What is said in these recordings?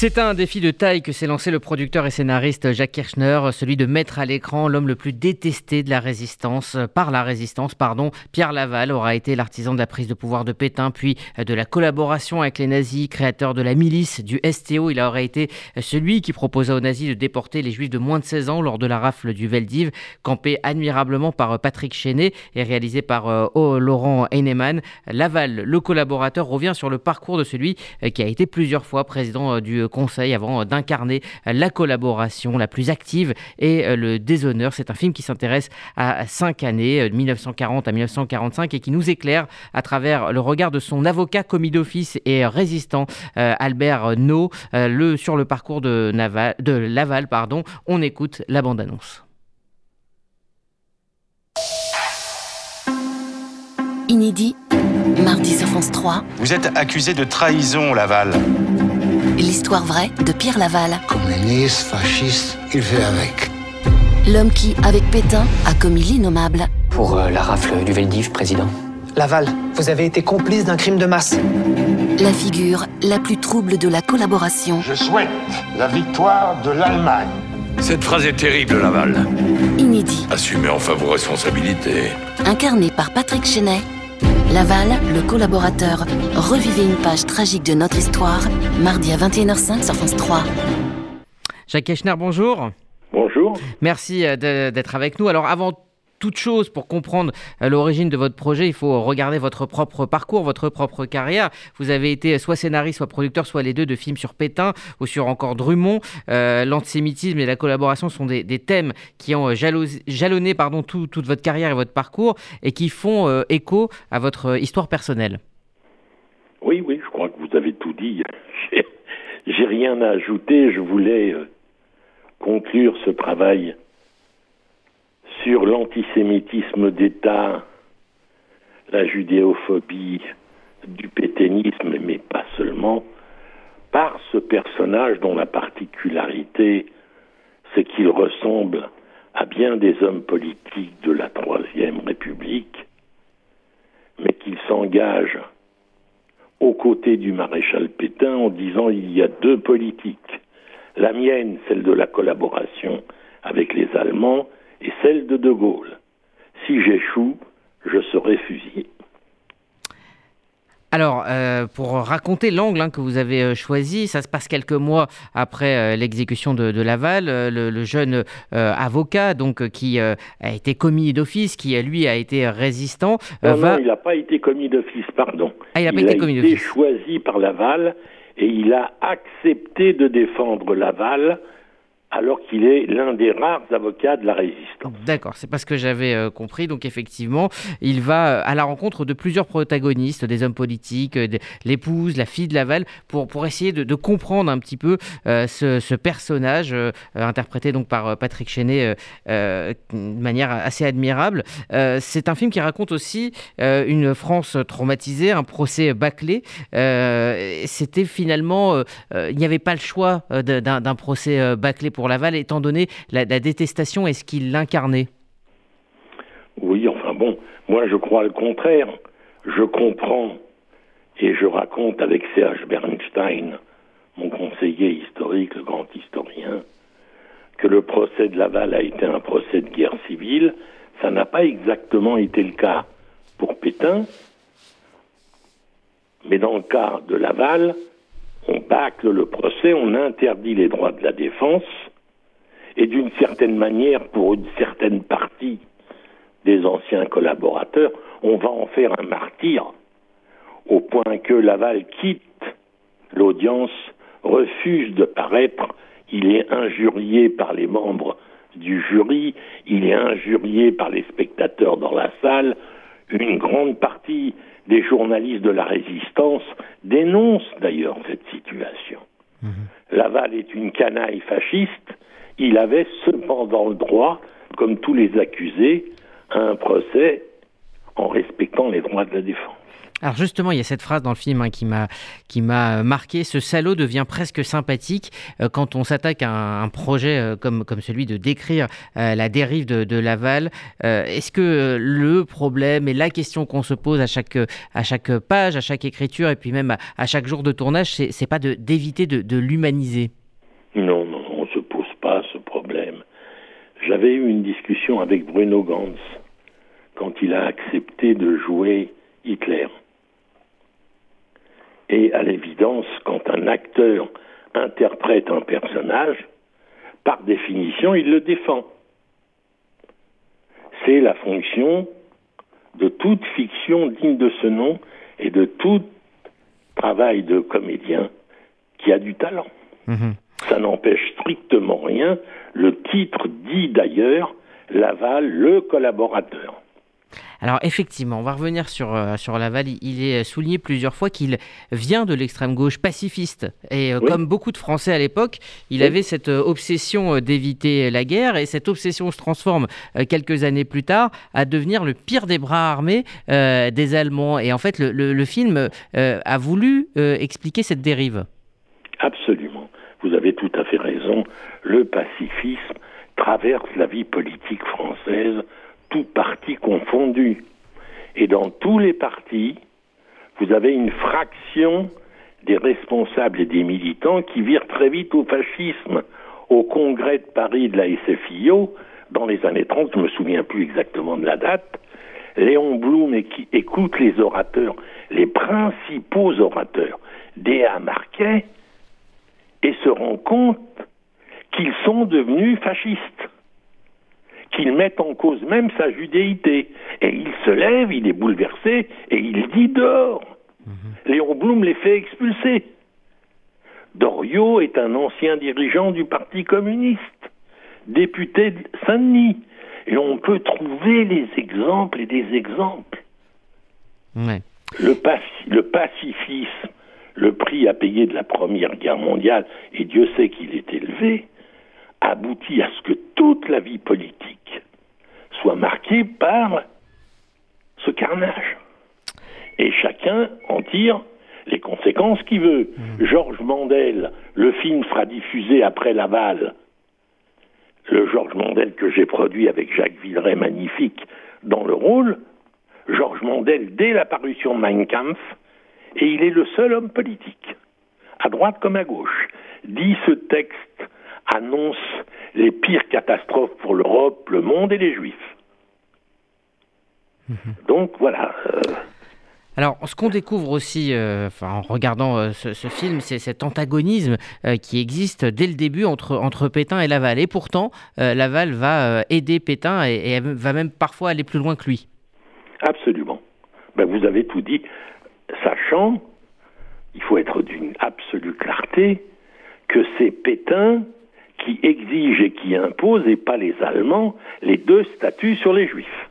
C'est un défi de taille que s'est lancé le producteur et scénariste Jacques Kirchner, celui de mettre à l'écran l'homme le plus détesté de la résistance, par la résistance, pardon. Pierre Laval aura été l'artisan de la prise de pouvoir de Pétain, puis de la collaboration avec les nazis, créateur de la milice, du STO. Il aurait été celui qui proposa aux nazis de déporter les juifs de moins de 16 ans lors de la rafle du Veldiv, campé admirablement par Patrick Chenet et réalisé par euh, Laurent Heinemann. Laval, le collaborateur, revient sur le parcours de celui qui a été plusieurs fois président euh, du Conseil avant d'incarner la collaboration la plus active et euh, le déshonneur. C'est un film qui s'intéresse à cinq années, de 1940 à 1945, et qui nous éclaire à travers le regard de son avocat commis d'office et résistant euh, Albert No le, sur le parcours de, Naval, de Laval. Pardon. On écoute la bande-annonce. Inédit, mardi sur France 3. Vous êtes accusé de trahison, Laval. L'histoire vraie de Pierre Laval. Communiste, fasciste, il fait avec. L'homme qui, avec Pétain, a commis l'innommable. Pour euh, la rafle du Veldiv, président. Laval, vous avez été complice d'un crime de masse. La figure la plus trouble de la collaboration. Je souhaite la victoire de l'Allemagne. Cette phrase est terrible, Laval. Inédit. Assumez enfin vos responsabilités. Incarné par Patrick Chenet, Laval, le collaborateur, revivez une page tragique de notre histoire, mardi à 21h05 sur France 3. Jacques Echner, bonjour. Bonjour. Merci euh, d'être avec nous. Alors avant toute chose, pour comprendre euh, l'origine de votre projet, il faut regarder votre propre parcours, votre propre carrière. Vous avez été soit scénariste, soit producteur, soit les deux de films sur Pétain ou sur encore Drummond. Euh, l'antisémitisme et la collaboration sont des, thèmes qui ont jalonné pardon, toute votre carrière et votre parcours et qui font euh, écho à votre histoire personnelle. Oui, oui, je crois que vous avez tout dit. J'ai rien à ajouter. Je voulais conclure ce travail sur l'antisémitisme d'État, la judéophobie, du pétainisme, mais pas seulement, par ce personnage dont la particularité, c'est qu'il ressemble à bien des hommes politiques de la Troisième République, mais qu'il s'engage aux côtés du maréchal Pétain en disant il y a deux politiques. La mienne, celle de la collaboration avec les Allemands, et celle de De Gaulle. Si j'échoue, je serai fusillé. Alors, euh, pour raconter l'angle hein, que vous avez euh, choisi, ça se passe quelques mois après euh, l'exécution de, Laval. Le, jeune avocat, donc qui a été commis d'office, qui lui a été résistant. Non, non il n'a pas été commis d'office, pardon. Ah, il n'a pas été commis d'office. Il a été choisi par Laval et il a accepté de défendre Laval alors qu'il est l'un des rares avocats de la résistance. D'accord, c'est parce que j'avais euh, compris. Donc effectivement, il va euh, à la rencontre de plusieurs protagonistes, des hommes politiques, euh, l'épouse, la fille de Laval, pour, pour essayer de, comprendre un petit peu ce, personnage, interprété donc par Patrick Chenet de manière assez admirable. c'est un film qui raconte aussi une France traumatisée, un procès bâclé. C'était finalement, il n'y avait pas le choix d'un procès bâclé pour Laval, étant donné la, détestation et ce qu'il incarnait Oui, enfin bon, moi je crois le contraire. Je comprends et je raconte avec Serge Bernstein, mon conseiller historique, le grand historien, que le procès de Laval a été un procès de guerre civile. Ça n'a pas exactement été le cas pour Pétain, mais dans le cas de Laval, on bâcle le procès, on interdit les droits de la défense, et d'une certaine manière, pour une certaine partie des anciens collaborateurs, on va en faire un martyr, au point que Laval quitte l'audience, refuse de paraître, il est injurié par les membres du jury, il est injurié par les spectateurs dans la salle, une grande partie des journalistes de la résistance dénoncent d'ailleurs cette situation. Mhm. Laval est une canaille fasciste, il avait cependant le droit, comme tous les accusés, à un procès en respectant les droits de la défense. Alors justement, il y a cette phrase dans le film hein, qui m'a qui m'a marqué. Ce salaud devient presque sympathique euh, quand on s'attaque à un, projet euh, comme comme celui de décrire euh, la dérive de, Laval. Est-ce que le problème et la question qu'on se pose à chaque à chaque page, à chaque écriture et puis même à, chaque jour de tournage, c'est pas de d'éviter de, de l'humaniser? Non, non, on se pose pas ce problème. J'avais eu une discussion avec Bruno Gantz quand il a accepté de jouer Hitler. Et à l'évidence, quand un acteur interprète un personnage, par définition, il le défend. C'est la fonction de toute fiction digne de ce nom et de tout travail de comédien qui a du talent. Mhm. Ça n'empêche strictement rien. Le titre dit d'ailleurs Laval, le collaborateur. Alors effectivement, on va revenir sur, euh, sur Laval. Il est souligné plusieurs fois qu'il vient de l'extrême gauche pacifiste. Et euh, comme beaucoup de Français à l'époque, il avait cette euh, obsession d'éviter la guerre. Et cette obsession se transforme quelques années plus tard à devenir le pire des bras armés des Allemands. Et en fait, le, le film a voulu expliquer cette dérive. Absolument. Vous avez tout à fait raison. Le pacifisme traverse la vie politique française tout parti confondu. Et dans tous les partis, vous avez une fraction des responsables et des militants qui virent très vite au fascisme. Au congrès de Paris de la SFIO, dans les années 30, je ne me souviens plus exactement de la date, Léon Blum écoute les orateurs, les principaux orateurs D.A. Marquet, et se rend compte qu'ils sont devenus fascistes qu'il mette en cause même sa judéité. Et il se lève, il est bouleversé, et il dit dehors. Mhm. Léon Blum les fait expulser. Doriot est un ancien dirigeant du Parti communiste, député de Saint-Denis. Et on peut trouver les exemples et des exemples. Le, le pacifisme, le prix à payer de la Première Guerre mondiale, et Dieu sait qu'il est élevé, aboutit à ce que toute la vie politique soit marquée par ce carnage. Et chacun en tire les conséquences qu'il veut. Mmh. Georges Mandel, le film sera diffusé après Laval. Le Georges Mandel que j'ai produit avec Jacques Villeray, magnifique, dans le rôle. Georges Mandel, dès la parution de Mein Kampf, et il est le seul homme politique, à droite comme à gauche, dit ce texte annonce les pires catastrophes pour l'Europe, le monde et les Juifs. Mhm. Donc voilà. Euh, alors, ce qu'on découvre aussi euh, en regardant euh, ce, film, c'est cet antagonisme qui existe dès le début entre, entre Pétain et Laval. Et pourtant, Laval va aider Pétain et, et, va même parfois aller plus loin que lui. Absolument. Ben, vous avez tout dit. Sachant, il faut être d'une absolue clarté, que c'est Pétain qui exige et qui impose, et pas les Allemands, les deux statuts sur les Juifs.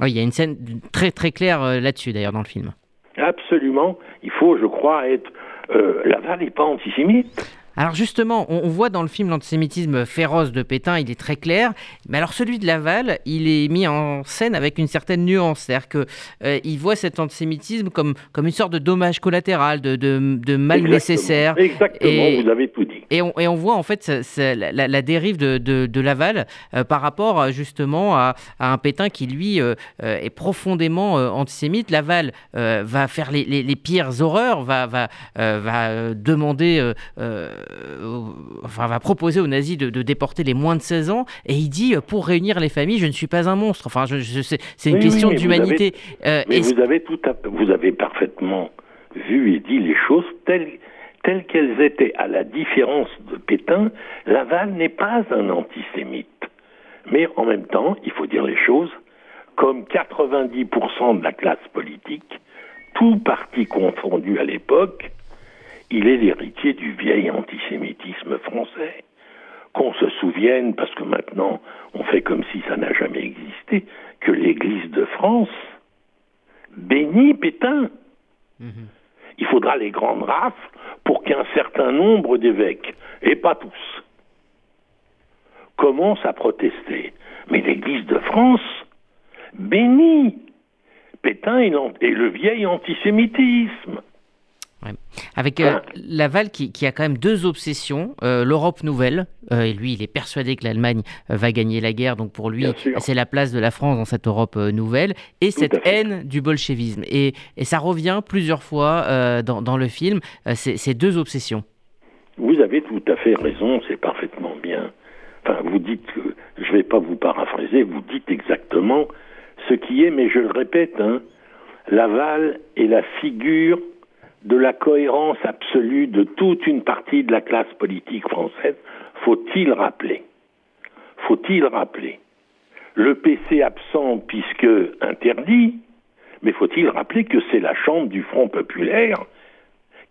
Oui, il y a une scène très très claire euh, là-dessus d'ailleurs dans le film. Absolument. Il faut, je crois, être. Euh, Laval n'est pas antisémite. Alors justement, on, voit dans le film l'antisémitisme féroce de Pétain, il est très clair. Mais alors celui de Laval, il est mis en scène avec une certaine nuance. C'est-à-dire qu'il euh, voit cet antisémitisme comme, comme une sorte de dommage collatéral, de, de, mal nécessaire. Exactement, vous avez tout dit. Et on, et on voit en fait la, dérive de, de Laval euh, par rapport euh, justement à, un Pétain qui lui est profondément antisémite. Laval va faire les, les, pires horreurs, va, va, va demander enfin, va proposer aux nazis de, déporter les moins de 16 ans, et il dit pour réunir les familles, je ne suis pas un monstre. Enfin, je, c'est une question d'humanité. Euh, mais vous avez tout, vous avez parfaitement vu et dit les choses telles telles qu'elles étaient. À la différence de Pétain, Laval n'est pas un antisémite. Mais en même temps, il faut dire les choses, comme 90% de la classe politique, tout parti confondu à l'époque, il est l'héritier du vieil antisémitisme français. Qu'on se souvienne, parce que maintenant on fait comme si ça n'a jamais existé, que l'Église de France bénit Pétain. Mhm. Il faudra les grandes rafles pour qu'un certain nombre d'évêques, et pas tous, commencent à protester. Mais l'Église de France bénit Pétain et, le vieil antisémitisme. Avec euh, Laval qui, a quand même deux obsessions, euh, l'Europe nouvelle, euh, et lui il est persuadé que l'Allemagne va gagner la guerre, donc pour lui c'est la place de la France dans cette Europe nouvelle, et cette haine du bolchevisme. Et, ça revient plusieurs fois dans, le film, ces deux obsessions. Vous avez tout à fait raison, c'est parfaitement bien. Enfin, vous dites que, je ne vais pas vous paraphraser, vous dites exactement ce qui est, mais je le répète, hein, Laval est la figure de la cohérence absolue de toute une partie de la classe politique française, faut-il rappeler Faut-il rappeler Le PC absent puisque interdit, mais faut-il rappeler que c'est la Chambre du Front populaire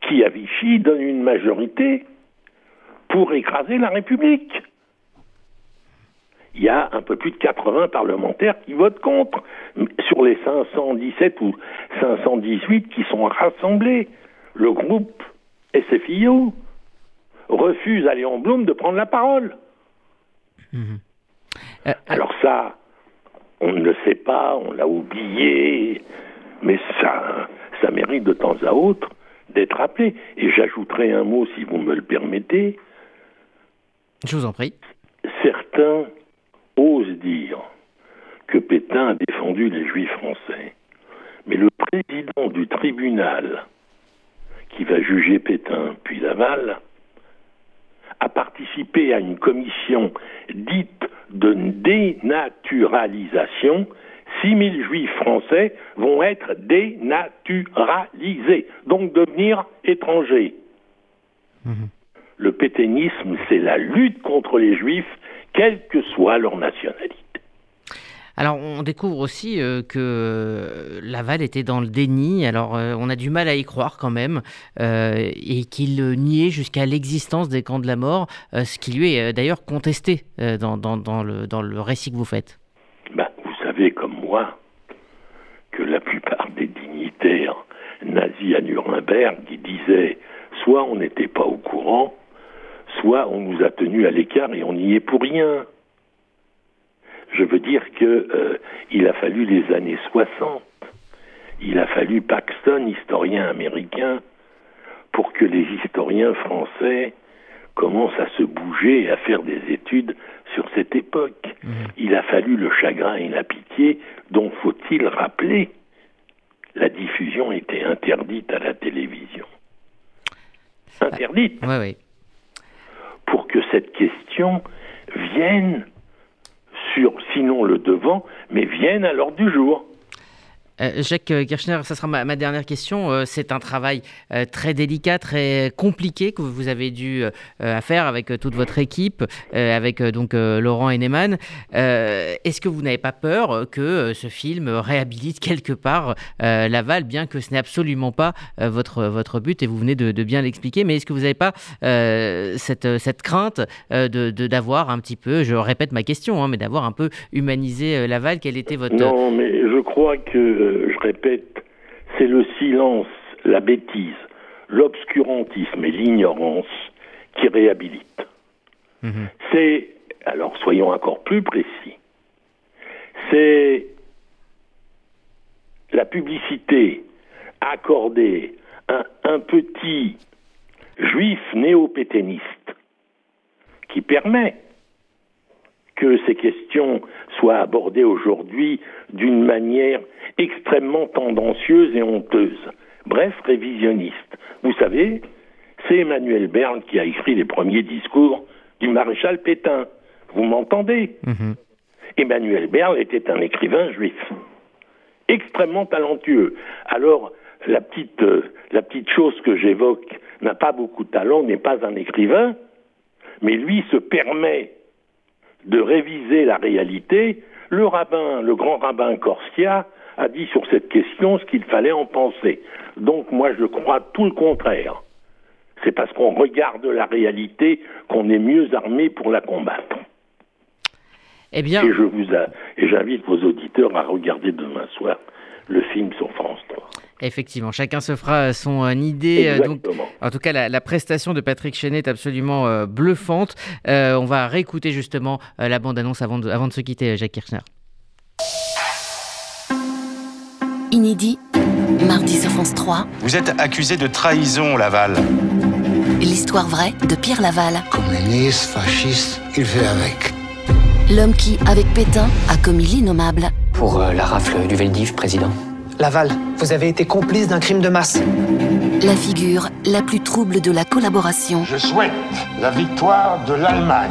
qui, à Vichy, donne une majorité pour écraser la République? Il y a un peu plus de 80 parlementaires qui votent contre sur les 517 ou 518 qui sont rassemblés le groupe SFIO refuse à Léon Blum de prendre la parole. Mhm. Euh, Alors ça, on ne le sait pas, on l'a oublié, mais ça, ça mérite de temps à autre d'être rappelé. Et j'ajouterai un mot, si vous me le permettez. Je vous en prie. Certains osent dire que Pétain a défendu les Juifs français. Mais le président du tribunal qui va juger Pétain puis Laval, a participé à une commission dite de dénaturalisation. 6000 juifs français vont être dénaturalisés, donc devenir étrangers. Mhm. Le pétainisme, c'est la lutte contre les juifs, quelle que soit leur nationalité. Alors on découvre aussi euh, que Laval était dans le déni, alors euh, on a du mal à y croire quand même, euh, et qu'il niait jusqu'à l'existence des camps de la mort, ce qui lui est d'ailleurs contesté dans, le, dans le récit que vous faites. Ben, vous savez comme moi que la plupart des dignitaires nazis à Nuremberg qui disaient soit on n'était pas au courant, soit on nous a tenus à l'écart et on n'y est pour rien. Je veux dire qu'il euh, a fallu les années 60, il a fallu Paxton, historien américain, pour que les historiens français commencent à se bouger et à faire des études sur cette époque. Mmh. Il a fallu le chagrin et la pitié, dont faut-il rappeler la diffusion était interdite à la télévision. Interdite. Oui, oui. Pour que cette question vienne sur, sinon le devant, mais viennent à l'ordre du jour. Euh, Jacques Kirchner, ça sera ma, dernière question. Euh, c'est un travail euh, très délicat, très compliqué que vous avez dû faire avec toute votre équipe, avec donc Laurent Henneman. Est-ce que vous n'avez pas peur que ce film réhabilite quelque part Laval, bien que ce n'est absolument pas votre, votre but et vous venez de, bien l'expliquer, mais est-ce que vous n'avez pas cette, cette crainte de d'avoir un petit peu, je répète ma question, hein, mais d'avoir un peu humanisé Laval? Quel était votre... Non, mais je crois que je répète, c'est le silence, la bêtise, l'obscurantisme et l'ignorance qui réhabilitent. Mhm. C'est, alors soyons encore plus précis, c'est la publicité accordée à un petit juif néo-pétainiste qui permet que ces questions soient abordées aujourd'hui d'une manière extrêmement tendancieuse et honteuse. Bref, révisionniste. Vous savez, c'est Emmanuel Berne qui a écrit les premiers discours du maréchal Pétain. Vous m'entendez mhm. Emmanuel Berne était un écrivain juif, extrêmement talentueux. Alors, la petite, euh, la petite chose que j'évoque n'a pas beaucoup de talent, n'est pas un écrivain, mais lui se permet de réviser la réalité. Le rabbin, le grand rabbin Corsia, a dit sur cette question ce qu'il fallait en penser. Donc moi je crois tout le contraire. C'est parce qu'on regarde la réalité qu'on est mieux armé pour la combattre. Eh bien... Et je vous et j'invite vos auditeurs à regarder demain soir le film sur France 3. Effectivement, chacun se fera son euh, idée. Euh, donc, en tout cas, la, prestation de Patrick Chenet est absolument euh, bluffante. on va réécouter justement la bande-annonce avant de, avant de se quitter, Jacques Kirchner. inédit, mardi sur France 3. Vous êtes accusé de trahison, Laval. L'histoire vraie de Pierre Laval, Communiste, fasciste, il fait avec. l'homme qui, avec Pétain, a commis l'innommable. Pour euh, la rafle du Veldiv, président. Laval, vous avez été complice d'un crime de masse. La figure la plus trouble de la collaboration, Je souhaite la victoire de l'Allemagne.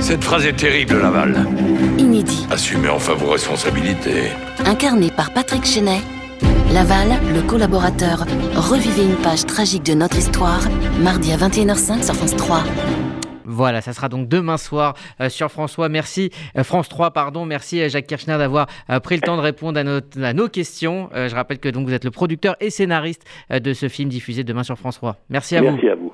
Cette phrase est terrible, Laval. inédit, Assumez enfin vos responsabilités. incarné par Patrick Chenet. Laval, le collaborateur, revivez une page tragique de notre histoire, mardi à 21h05 sur France 3. Voilà, ça sera donc demain soir euh, sur François. Merci euh, France 3, pardon. Merci euh, Jacques Kirchner d'avoir pris le temps de répondre à, nos questions. Je rappelle que donc vous êtes le producteur et scénariste de ce film diffusé demain sur France 3. Merci à vous. Merci à vous.